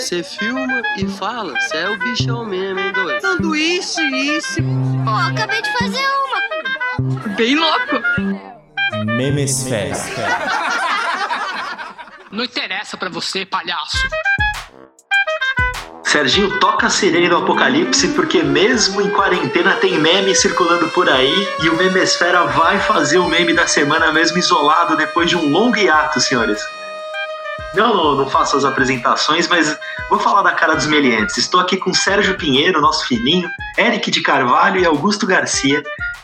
Você filma e fala, você é o bichão mesmo, hein, doido? Sanduíche, isso. Pô, acabei de fazer uma. Bem louco. Memes Fest. Não interessa pra você, palhaço. Serginho toca a sirene do apocalipse porque mesmo em quarentena tem meme circulando por aí e o Memesfera vai fazer o meme da semana mesmo isolado depois de um longo hiato, senhores. Não, não, não faço as apresentações, mas vou falar da cara dos meliantes. Estou aqui com Sérgio Pinheiro, nosso filhinho, Eric de Carvalho e Augusto Garcia,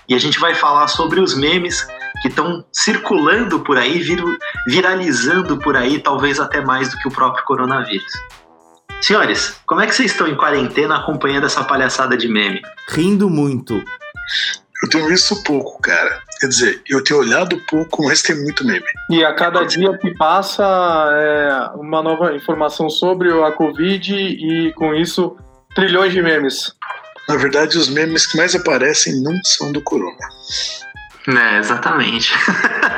e a gente vai falar sobre os memes que estão circulando por aí, vir, viralizando por aí, talvez até mais do que o próprio coronavírus. Senhores, como é que vocês estão em quarentena acompanhando essa palhaçada de meme? Rindo muito. Eu tenho visto pouco, cara. Quer dizer, eu tenho olhado pouco, mas tem muito meme. E a cada dia que passa é uma nova informação sobre a Covid e com isso trilhões de memes. Na verdade, os memes que mais aparecem não são do corona. É, exatamente.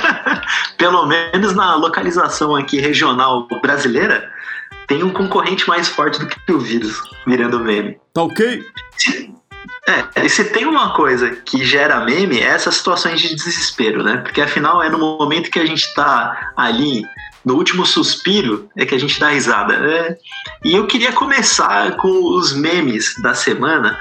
Pelo menos na localização aqui regional brasileira, tem um concorrente mais forte do que o vírus virando meme. Tá ok? É, e se tem uma coisa que gera meme, é essas situações de desespero, né? Porque afinal é no momento que a gente tá ali, no último suspiro, é que a gente dá risada. Né? E eu queria começar com os memes da semana,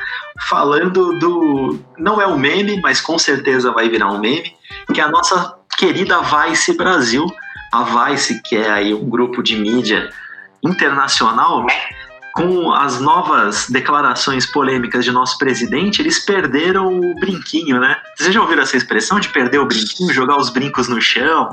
falando do. Não é um meme, mas com certeza vai virar um meme, que é a nossa querida Vice Brasil. A Vice, que é aí um grupo de mídia internacional, com as novas declarações polêmicas de nosso presidente, eles perderam o brinquinho, né? Vocês já ouviram essa expressão de perder o brinquinho, jogar os brincos no chão,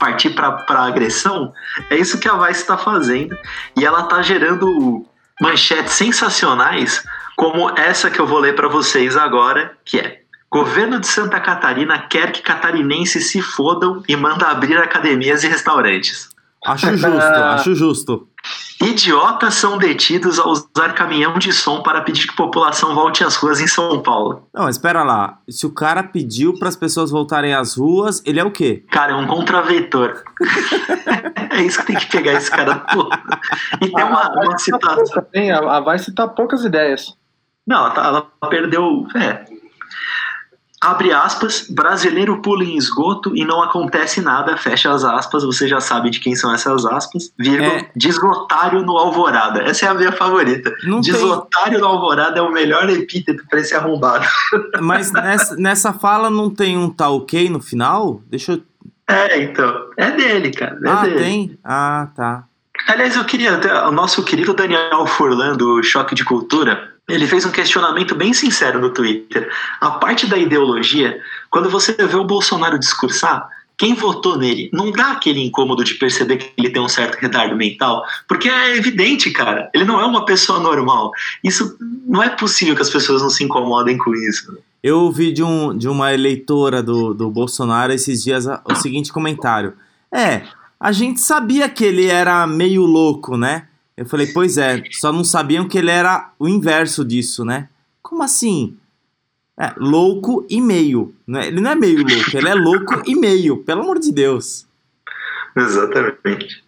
partir para agressão? É isso que a Vice está fazendo. E ela está gerando manchetes sensacionais, como essa que eu vou ler para vocês agora, que é Governo de Santa Catarina quer que catarinenses se fodam e manda abrir academias e restaurantes. Acho justo, acho justo. Idiotas são detidos ao usar caminhão de som para pedir que a população volte às ruas em São Paulo. Não, espera lá. Se o cara pediu para as pessoas voltarem às ruas, ele é o quê? Cara, é um contraventor. é isso que tem que pegar esse cara todo. E tem uma, uma citação. A Vice tá poucas ideias. Não, ela, tá- ela perdeu. É. Abre aspas, brasileiro pula em esgoto e não acontece nada, fecha as aspas, você já sabe de quem são essas aspas, vírgula, É. deslotário no Alvorada. Essa é a minha favorita. Não tem- no Alvorada é o melhor epíteto pra esse arrombado. Mas nessa, nessa fala não tem um tá ok no final? Deixa eu. É, então. É dele, cara. É ah, dele. tem? Ah, tá. Aliás, eu queria. O nosso querido Daniel Furlan, do Choque de Cultura, ele fez um questionamento bem sincero no Twitter. A parte da ideologia, quando você vê o Bolsonaro discursar, quem votou nele não dá aquele incômodo de perceber que ele tem um certo retardo mental? Porque é evidente, cara. Ele não é uma pessoa normal. Isso não é possível que as pessoas não se incomodem com isso. Eu ouvi de, um, de uma eleitora do, do Bolsonaro esses dias o seguinte comentário. É, a gente sabia que ele era meio louco, né? Eu falei, pois é, só não sabiam que ele era o inverso disso, né? Como assim? É, louco e meio. Né? Ele não é meio louco, ele é louco e meio, pelo amor de Deus. Exatamente.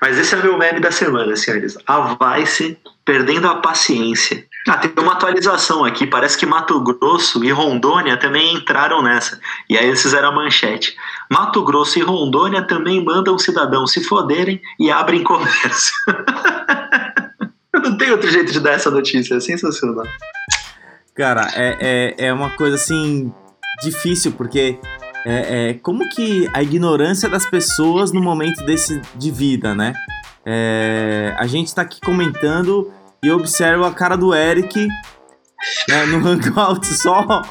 Mas esse é o meu meme da semana, senhores. A Vice perdendo a paciência. Ah, tem uma atualização aqui. Parece que Mato Grosso e Rondônia também entraram nessa. E aí eles fizeram a manchete. Mato Grosso e Rondônia também mandam cidadãos se foderem e abrem comércio. Não tem outro jeito de dar essa notícia. É sensacional. Cara, é, é, é uma coisa assim difícil, porque é, é, como que a ignorância das pessoas no momento desse de vida, né? É, a gente tá aqui comentando e eu observo a cara do Eric né, no Hangout só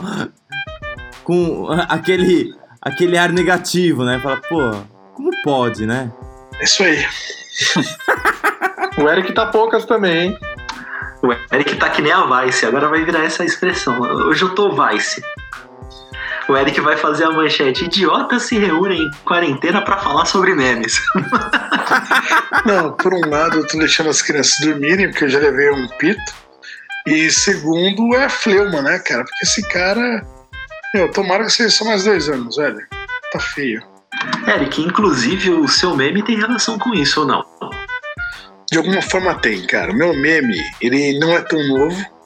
com aquele, aquele ar negativo, né? Fala, pô, como pode, né? É isso aí. O Eric tá poucas também, hein? O Eric tá que nem a Vice, agora vai virar essa expressão. Hoje eu tô Vice. O Eric vai fazer a manchete. Idiotas se reúnem em quarentena pra falar sobre memes. Não, por um lado eu tô deixando as crianças dormirem, porque eu já levei um pito. E segundo é fleuma, né, cara? Porque esse cara. Meu, tomara que seja só mais dois anos, velho. Tá feio. Eric, inclusive o seu meme tem relação com isso ou não? de alguma forma tem, cara. O meu meme, ele não é tão novo.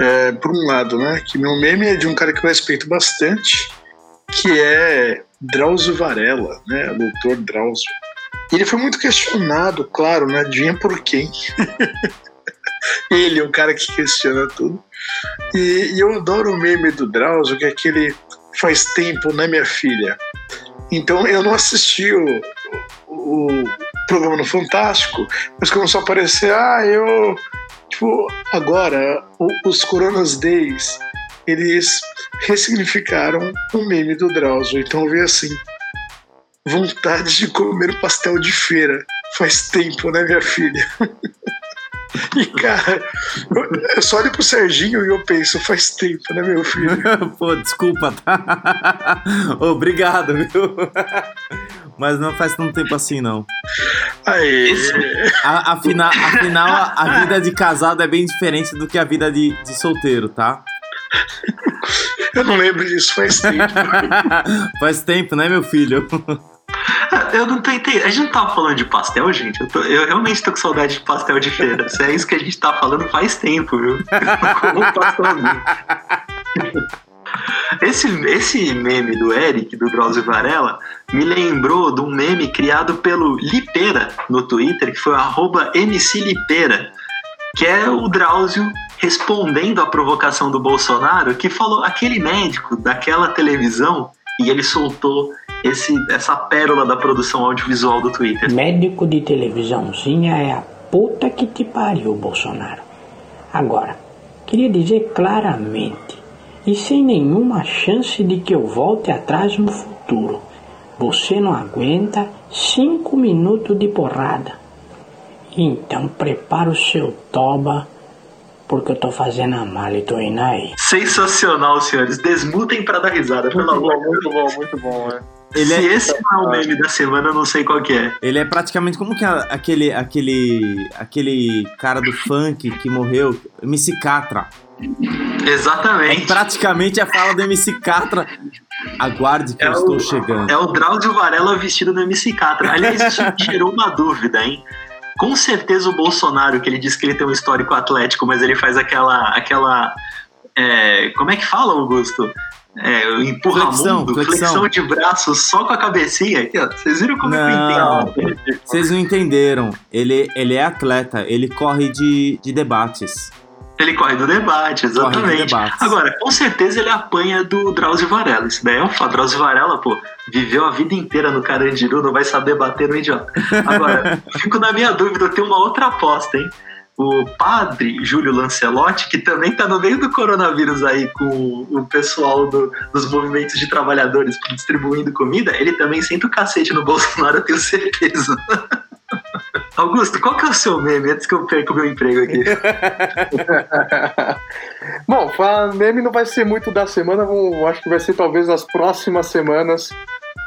É, por um lado, né? Que meu meme é de um cara que eu respeito bastante, que é Drauzio Varela, né? Doutor Drauzio. Ele foi muito questionado, claro, né? Adivinha por quem? Ele é o cara que questiona tudo. E, e, eu adoro o meme do Drauzio, que é aquele faz tempo, né, minha filha? Então eu não assisti o, o, programa no Fantástico, mas começou a aparecer, ah, eu. Tipo, agora, o, os Coronas Days, eles ressignificaram o meme do Drauzio. Então vi assim: vontade de comer pastel de feira. Faz tempo, né, minha filha? E, cara, eu só olho pro Serginho e eu penso, faz tempo, né, meu filho? Pô, desculpa, tá? Obrigado, viu? Mas não faz tanto tempo assim, não. Aí. A- Afinal, afinal a, a vida de casado é bem diferente do que a vida de, de solteiro, tá? Eu não lembro disso, faz tempo. faz tempo, né, meu filho? Eu não tô entendendo. A gente não tava falando de pastel, gente? Eu, tô- eu realmente tô com saudade de pastel de feira. Se é isso que a gente tá falando faz tempo, viu? Eu pastelzinho. Esse, esse meme do Eric, do Drauzio Varela, me lembrou de um meme criado pelo Lipeira no Twitter, que foi MCLipeira, que é o Drauzio respondendo à provocação do Bolsonaro, que falou aquele médico daquela televisão, e ele soltou esse, essa pérola da produção audiovisual do Twitter. Médico de televisãozinha é a puta que te pariu, Bolsonaro. Agora, queria dizer claramente, e sem nenhuma chance de que eu volte atrás no futuro, você não aguenta cinco minutos de porrada. Então prepara o seu toba, porque eu tô fazendo a mala e tô indo aí. Sensacional, senhores. Desmutem pra dar risada, pelo Muito amor bom, de Deus. muito bom, muito bom, é. Ele Se é, esse não é o meme da semana, eu não sei qual que é. ele é praticamente como que é aquele, aquele, aquele cara do funk que morreu, MC Catra. É Exatamente. praticamente a fala do MC Catra. Aguarde que É eu o- estou chegando. É o Drauzio Varela vestido no MC Catra. Aliás, isso me gerou uma dúvida, hein? Com certeza o Bolsonaro, que ele diz que ele tem um histórico atlético, mas ele faz aquela. aquela é, como é que fala, Augusto? É, o empurra Flexão, flexão. de braço só com a cabecinha. Aqui, ó. Vocês viram como Não. eu entendo? Vocês não entenderam. Ele, ele é atleta, ele corre de, de debates. Ele corre do debate, exatamente. debates. Agora, com certeza ele apanha do Drauzio Varela. Isso daí é um fato. Drauzio Varela, pô, viveu a vida inteira no Carandiru, não vai saber bater no idiota. Agora, fico na minha dúvida, eu tenho uma outra aposta, hein? O padre Júlio Lancelotti, que também tá no meio do coronavírus aí com o pessoal do- dos movimentos de trabalhadores distribuindo comida, ele também senta o cacete no Bolsonaro, eu tenho certeza. Augusto, qual que é o seu meme antes que eu perca o meu emprego aqui? Bom, falar meme não vai ser muito da semana, vou- acho que vai ser talvez nas próximas semanas,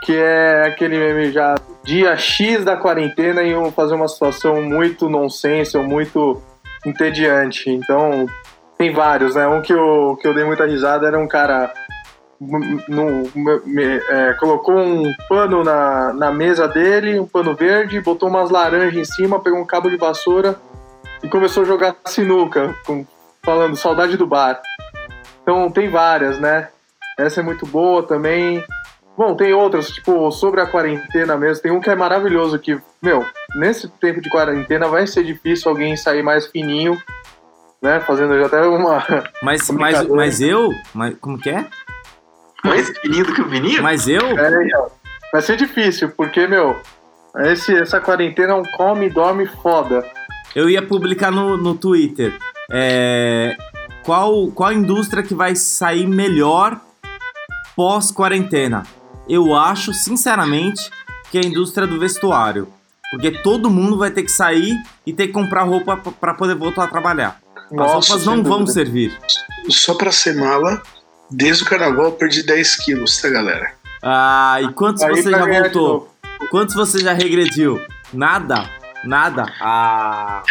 que é aquele meme já dia X da quarentena e eu fazer uma situação muito nonsense ou muito entediante. Então, tem vários, né? Um que eu, que eu dei muita risada era um cara no- me- é, colocou um pano na, na mesa dele, um pano verde, botou umas laranjas em cima, pegou um cabo de vassoura e começou a jogar sinuca, com, falando saudade do bar. Então tem várias, né? Essa é muito boa também. Bom, tem outras, tipo, sobre a quarentena mesmo. Tem um que é maravilhoso, que, meu, nesse tempo de quarentena vai ser difícil alguém sair mais fininho, né? Fazendo já até uma. Mas, mas, mas eu. Mas, como que é? Mais fininho do que o Vininho? Mas eu. É, então, vai ser difícil, porque, meu, esse, essa quarentena é um come e dorme foda. Eu ia publicar no, no Twitter. é, qual, qual indústria que vai sair melhor pós-quarentena? Eu acho, sinceramente, que é a indústria do vestuário. Porque todo mundo vai ter que sair e ter que comprar roupa p- pra poder voltar a trabalhar. As Nossa, roupas sem não vão dúvida. servir. Só pra ser mala, desde o carnaval eu perdi 10 quilos, tá, galera? Ah, e quantos Aí você já de voltou? Quantos você já regrediu? Nada? Nada? Ah.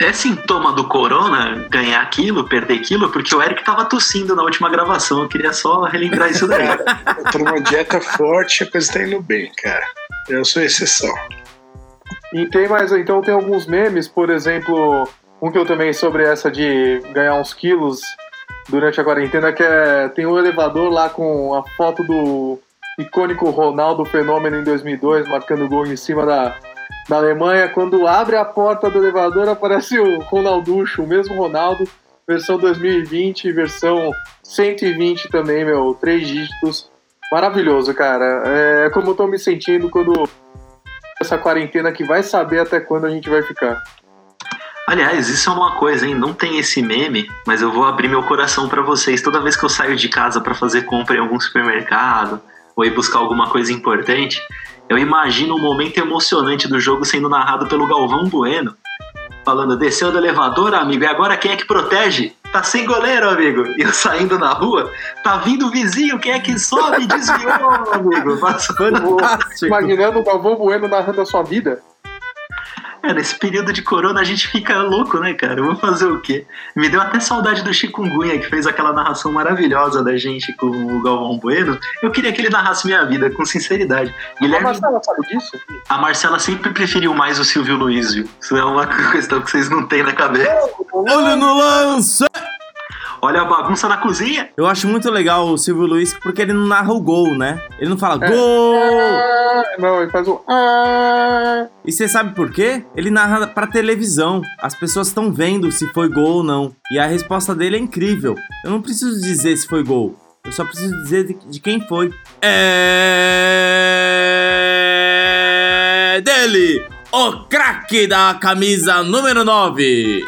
É sintoma do corona ganhar quilo, perder quilo, porque o Eric tava tossindo na última gravação. Eu queria só relembrar isso daí. Eu tô numa dieta forte e a coisa tá indo bem, cara. Eu sou exceção. E tem mais, então tem alguns memes, por exemplo, um que eu também sobre essa de ganhar uns quilos durante a quarentena, que é tem um elevador lá com a foto do icônico Ronaldo Fenômeno em 2002, marcando gol em cima da, da Alemanha. Quando abre a porta do elevador, aparece o Ronalducho, o mesmo Ronaldo, versão 2020, versão 120 também, meu, três dígitos. Maravilhoso, cara. É como eu tô me sentindo quando essa quarentena que vai saber até quando a gente vai ficar. Aliás, isso é uma coisa, hein? Não tem esse meme, mas eu vou abrir meu coração para vocês. Toda vez que eu saio de casa para fazer compra em algum supermercado ou ir buscar alguma coisa importante, eu imagino um momento emocionante do jogo sendo narrado pelo Galvão Bueno, falando: desceu do elevador, amigo, e agora quem é que protege? Tá sem goleiro, amigo. E eu saindo na rua, tá vindo o vizinho, quem é que sobe? Desviou, amigo. Fantástico. Imaginando o Galvão Bueno narrando a sua vida. É, nesse período de corona a gente fica louco, né, cara? Eu vou fazer o quê? Me deu até saudade do Chikungunya, que fez aquela narração maravilhosa da gente com o Galvão Bueno. Eu queria que ele narrasse minha vida, com sinceridade. Guilherme... A Marcela sabe disso? A Marcela sempre preferiu mais o Silvio Luiz, viu? Isso é uma questão que vocês não têm na cabeça. Olho no lance! Olha a bagunça na cozinha. Eu acho muito legal o Silvio Luiz porque ele não narra o gol, né? Ele não fala é. gol! Não, ele faz o. Ah. E você sabe por quê? Ele narra pra televisão. As pessoas estão vendo se foi gol ou não. E a resposta dele é incrível. Eu não preciso dizer se foi gol. Eu só preciso dizer de, de quem foi. É. dele! O craque da camisa número 9!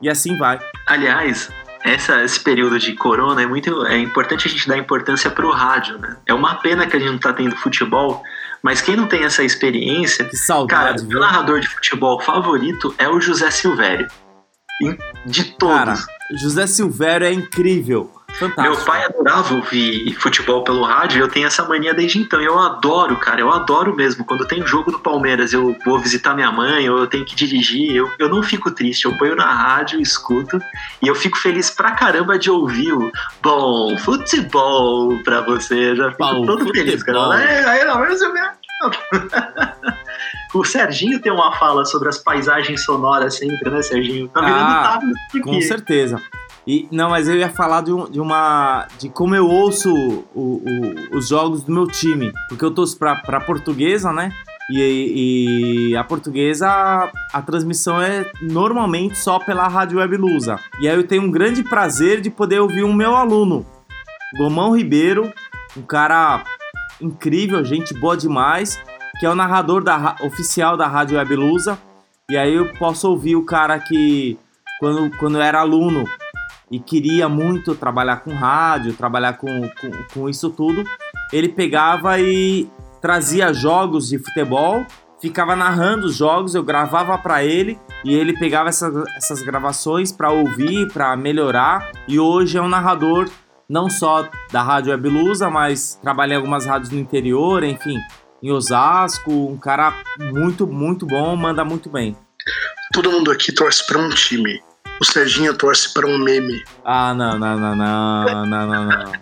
E assim vai. Aliás, essa, esse período de corona é muito é importante a gente dar importância para o rádio, né? É uma pena que a gente não tá tendo futebol, mas quem não tem essa experiência, que saudade, cara, meu narrador de futebol favorito é o José Silvério. De todos. Cara, José Silvério é incrível. Fantástico. Meu pai adorava ouvir futebol pelo rádio e eu tenho essa mania desde então. Eu adoro, cara, eu adoro mesmo. Quando tem jogo do Palmeiras, eu vou visitar minha mãe ou eu tenho que dirigir, eu, eu não fico triste. Eu ponho na rádio, escuto e eu fico feliz pra caramba de ouvir o bom futebol pra você. Eu já fico bom, todo futebol. feliz, cara. É, aí, não, eu O Serginho tem uma fala sobre as paisagens sonoras sempre, né, Serginho? Tá virando ah, Com certeza. E, não, mas eu ia falar de, um, de uma. de como eu ouço o, o, os jogos do meu time. Porque eu torço pra, pra portuguesa, né? E, e, a portuguesa, a transmissão é normalmente só pela Rádio Web Lusa. E aí eu tenho um grande prazer de poder ouvir o meu aluno, Gomão Ribeiro, um cara incrível, gente boa demais, que é o narrador da, oficial da Rádio Web Lusa. E aí eu posso ouvir o cara que, quando, quando eu era aluno, e queria muito trabalhar com rádio, trabalhar com, com, com isso tudo, ele pegava e trazia jogos de futebol, ficava narrando os jogos, eu gravava para ele e ele pegava essas, essas gravações para ouvir, para melhorar. E hoje é um narrador não só da Rádio Web mas trabalha em algumas rádios no interior, enfim, em Osasco, um cara muito, muito bom, manda muito bem. Todo mundo aqui torce para um time o Serginho torce para um meme. Ah, não, não, não, não, não, não, não.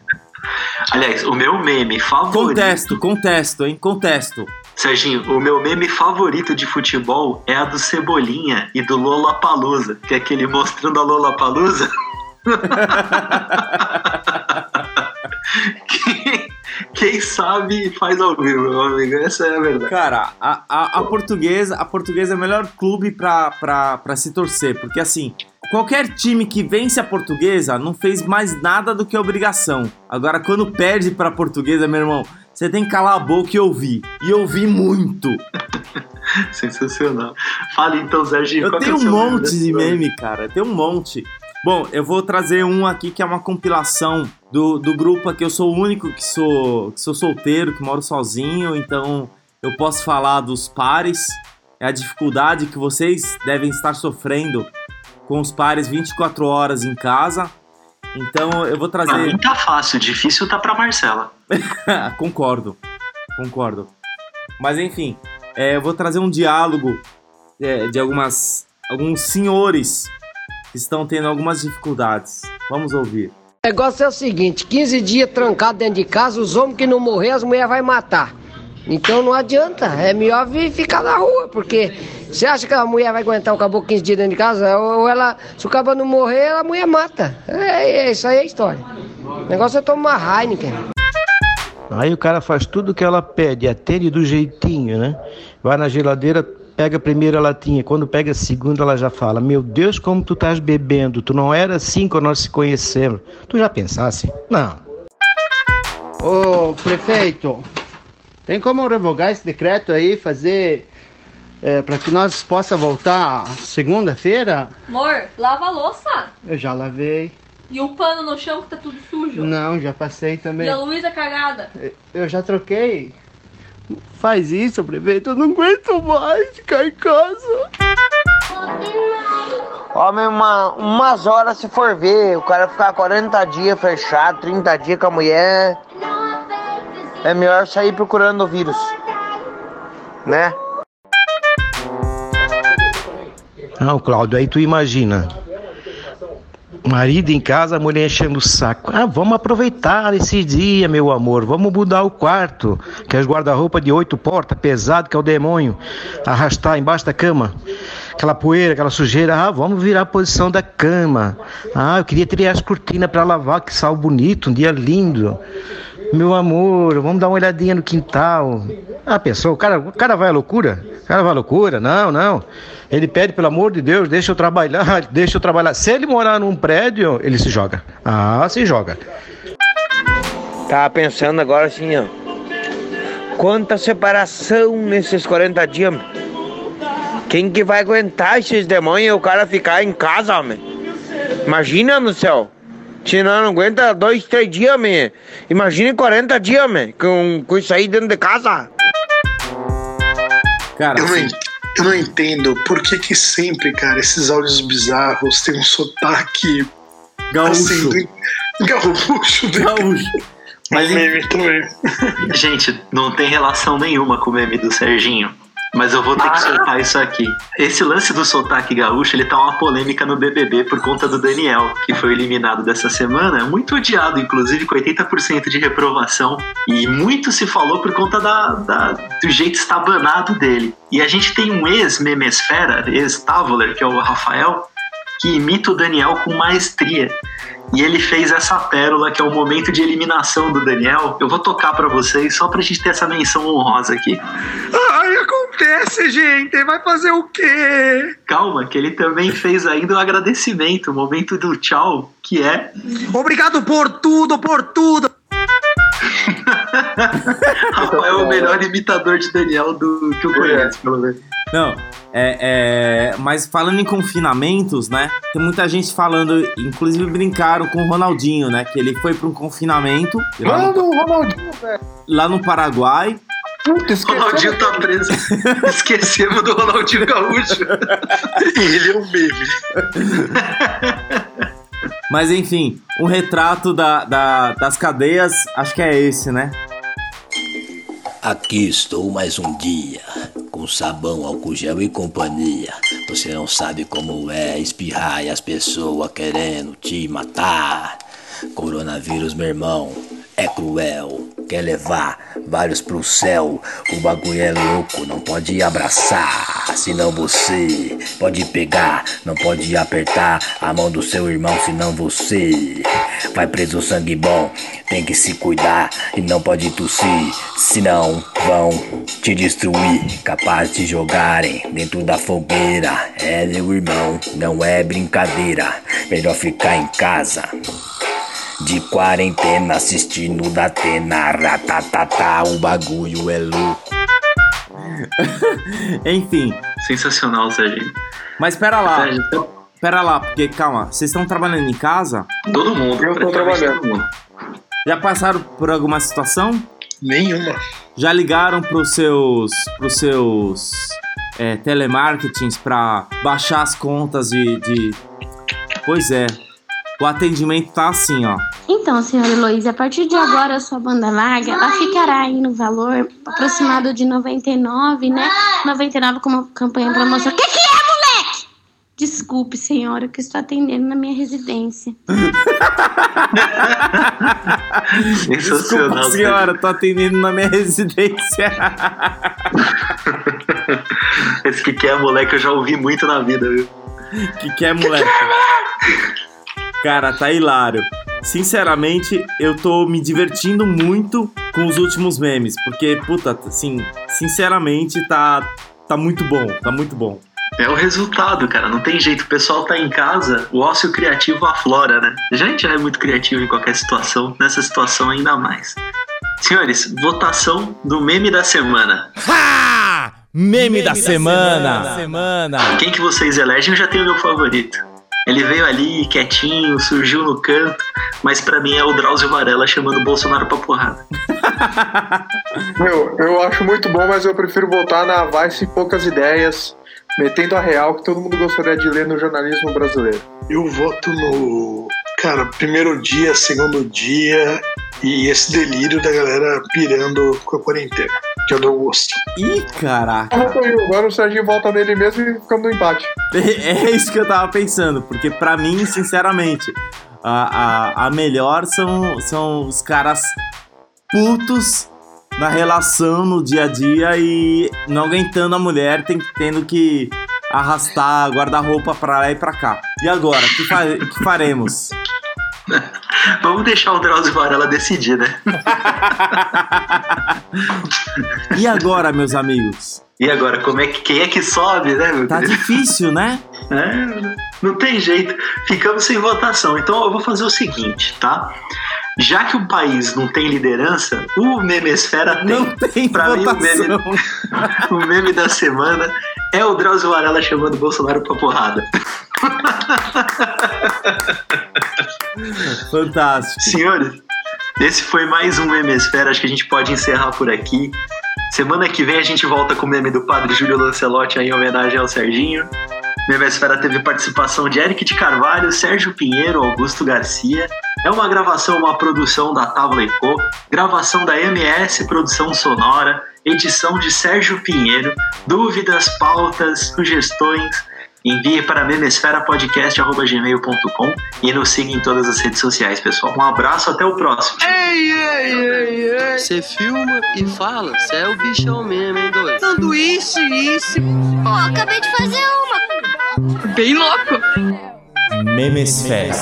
Aliás, o meu meme favorito. Contesto, contesto, hein? Contesto. Serginho, o meu meme favorito de futebol é a do Cebolinha e do Lola Palusa, que é aquele mostrando a Lola Palusa. quem, quem, sabe faz ao vivo, meu amigo. Essa é a verdade. Cara, a, a, a portuguesa, a portuguesa é o melhor clube pra, pra, pra se torcer, porque assim, Qualquer time que vence a portuguesa não fez mais nada do que obrigação. Agora, quando perde pra portuguesa, meu irmão, você tem que calar a boca e ouvir. E ouvir muito. Sensacional. Fale então, Serginho. Eu tenho é um monte de meme, cara. Tem um monte. Bom, eu vou trazer um aqui que é uma compilação do, do grupo aqui. Eu sou o único que sou, que sou solteiro, que moro sozinho, então eu posso falar dos pares. É a dificuldade que vocês devem estar sofrendo com os pares 24 horas em casa. Então eu vou trazer. Pra mim tá fácil, difícil tá pra Marcela. concordo, concordo. Mas enfim, é, eu vou trazer um diálogo é, de algumas, alguns senhores que estão tendo algumas dificuldades. Vamos ouvir. O negócio é o seguinte: 15 dias trancado dentro de casa, os homens que não morrer, as mulheres vai matar. Então não adianta, é melhor vir ficar na rua, porque você acha que a mulher vai aguentar o caboclo 15 dias dentro de casa? Ou ela, se o caboclo não morrer, a mulher mata. É, é isso aí é a história. O negócio é tomar Heineken. Aí o cara faz tudo que ela pede, atende do jeitinho, né? Vai na geladeira, pega a primeira latinha. Quando pega a segunda, ela já fala: Meu Deus, como tu estás bebendo? Tu não era assim quando nós se conhecemos. Tu já pensasse? Não. Ô, prefeito, tem como revogar esse decreto aí, fazer é, para que nós possa voltar segunda-feira? Amor, lava a louça. Eu já lavei. E o pano no chão que tá tudo sujo. Não, já passei também. E a Luísa cagada. Eu já troquei. Faz isso, prefeito. Eu não aguento mais ficar em casa. Homem, uma, umas horas se for ver, o cara ficar 40 dias fechado, 30 dias com a mulher. É melhor sair procurando o vírus. Né? Não, Cláudio, aí tu imagina. Marido em casa, a mulher enchendo o saco. Ah, vamos aproveitar esse dia, meu amor. Vamos mudar o quarto. Que os guarda-roupa de oito portas, pesado que é o demônio. Arrastar embaixo da cama. Aquela poeira, aquela sujeira. Ah, vamos virar a posição da cama. Ah, eu queria ter as cortinas para lavar, que sal bonito, um dia lindo. Meu amor, vamos dar uma olhadinha no quintal. Ah, pensou, o cara, o cara vai à loucura? O cara vai à loucura? Não, não. Ele pede, pelo amor de Deus, deixa eu trabalhar, deixa eu trabalhar. Se ele morar num prédio, ele se joga. Ah, se joga. Tava pensando agora assim, ó. Quanta separação nesses 40 dias. Quem que vai aguentar esses demônios e o cara ficar em casa, homem? Imagina, no céu. Se não, não aguenta dois, três dias, man. Imagina 40 dias, man, com, com isso aí dentro de casa. Cara, eu, não, assim, en- eu não entendo por que que sempre, cara, esses áudios bizarros têm um sotaque Gaúcho. assim, do- gaúcho, né? Gaúcho. Mas, meme também. gente, não tem relação nenhuma com o meme do Serginho. Mas eu vou ter que soltar isso aqui. Esse lance do sotaque gaúcho, ele tá uma polêmica no BBB por conta do Daniel, que foi eliminado dessa semana. Muito odiado, inclusive, com 80% de reprovação. E muito se falou por conta da, da- do jeito estabanado dele. E a gente tem um ex-memesfera, ex-Tavoler, que é o Rafael, que imita o Daniel com maestria. E ele fez essa pérola que é o momento de eliminação do Daniel. Eu vou tocar pra vocês só pra gente ter essa menção honrosa aqui. Ai, acontece, gente. Vai fazer o quê? Calma, que ele também fez ainda o agradecimento, o momento do tchau, que é Obrigado por tudo, por tudo. Rafael é o melhor imitador de Daniel do que eu conheço, pelo menos. Não, é, é, mas falando em confinamentos, né? Tem muita gente falando, inclusive brincaram com o Ronaldinho, né? Que ele foi para um confinamento lá Manda no, o Ronaldinho, velho. lá no Paraguai. Puta, O Ronaldinho tá preso. Esquecemos do Ronaldinho Gaúcho. Ele é um meme. Mas enfim, um retrato da, da- das cadeias, acho que é esse, né? Aqui estou mais um dia, com sabão, álcool gel e companhia. Você não sabe como é espirrar e as pessoas querendo te matar. Coronavírus, meu irmão, é cruel. Quer levar vários pro céu. O bagulho é louco, não pode abraçar. Senão você pode pegar, não pode apertar a mão do seu irmão, senão você vai preso sangue bom. Tem que se cuidar e não pode tossir, senão vão te destruir. Capaz de jogarem dentro da fogueira. É meu irmão, não é brincadeira. Melhor ficar em casa. De quarentena assistindo da Atena, ratatata, o bagulho é louco. Enfim. Sensacional, Serginho. Mas pera lá. Sérgio, então- Pera lá, porque calma, vocês estão trabalhando em casa? Todo mundo. Eu tô trabalhando. mundo. Já passaram por alguma situação? Nenhuma. Já ligaram pros seus. pros seus. É, telemarketings pra baixar as contas de, de. Pois é. O atendimento tá assim, ó. Então, senhora Heloísa, a partir de agora a sua banda larga, ela ficará aí no valor aproximado de 99, né? 99 com uma campanha promocional. Que que é, moleque? Desculpe, senhora, que estou atendendo na minha residência. Desculpa, senhora, tô atendendo na minha residência. Esse que quer moleque eu já ouvi muito na vida, viu? Que quer moleque? Cara, tá hilário. Sinceramente, eu tô me divertindo muito com os últimos memes, porque, puta, assim, sinceramente, tá, tá muito bom, tá muito bom. É o resultado, cara. Não tem jeito. O pessoal tá em casa, o ócio criativo aflora, né? A gente já é muito criativo em qualquer situação, nessa situação ainda mais. Senhores, votação do meme da semana. Ha! Meme, da, semana. semana. Quem que vocês elegem? Eu já tenho o meu favorito. Ele veio ali quietinho, surgiu no canto, mas pra mim é o Drauzio Varela chamando o Bolsonaro pra porrada. Meu, eu acho muito bom, mas eu prefiro votar na Vice Poucas Ideias, metendo a real que todo mundo gostaria de ler no jornalismo brasileiro. Eu voto no. Cara, primeiro dia, segundo dia e esse delírio da galera pirando com a quarentena, que eu dou gosto. Ih, caraca. Agora o Serginho volta nele mesmo e ficamos no empate. É isso que eu tava pensando, porque pra mim, sinceramente, a, a, a melhor são, são os caras putos na relação no dia a dia e não aguentando a mulher, tem, tendo que arrastar guarda-roupa pra lá e pra cá. E agora, o que, fa que faremos? Vamos deixar o Drauzio Varela decidir, né? e agora, meus amigos? E agora, como é que quem é que sobe, né? Meu tá Deus? difícil, né? É, não tem jeito. Ficamos sem votação. Então eu vou fazer o seguinte, tá? Já que o país não tem liderança, o Memesfera tem. Não tem pra votação. mim, o meme, o meme da semana é o Drauzio Varela chamando o Bolsonaro pra porrada. Fantástico. Senhores, esse foi mais um Memesfera. Acho que a gente pode encerrar por aqui. Semana que vem a gente volta com o meme do padre Júlio Lancelotti em homenagem ao Serginho. Memesfera teve participação de Eric de Carvalho, Sérgio Pinheiro, Augusto Garcia. É uma gravação, uma produção da Távola Co, gravação da MS Produção Sonora, edição de Sérgio Pinheiro. Dúvidas, pautas, sugestões, envie para memesferapodcast.gmail.com e nos siga em todas as redes sociais, pessoal. Um abraço, até o próximo. Ei, ei, ei, ei. Você filma e fala, você é o bichão mesmo, hein, doido? Sanduíche, isso. Ó, acabei de fazer uma. Bem louco. Memesfera.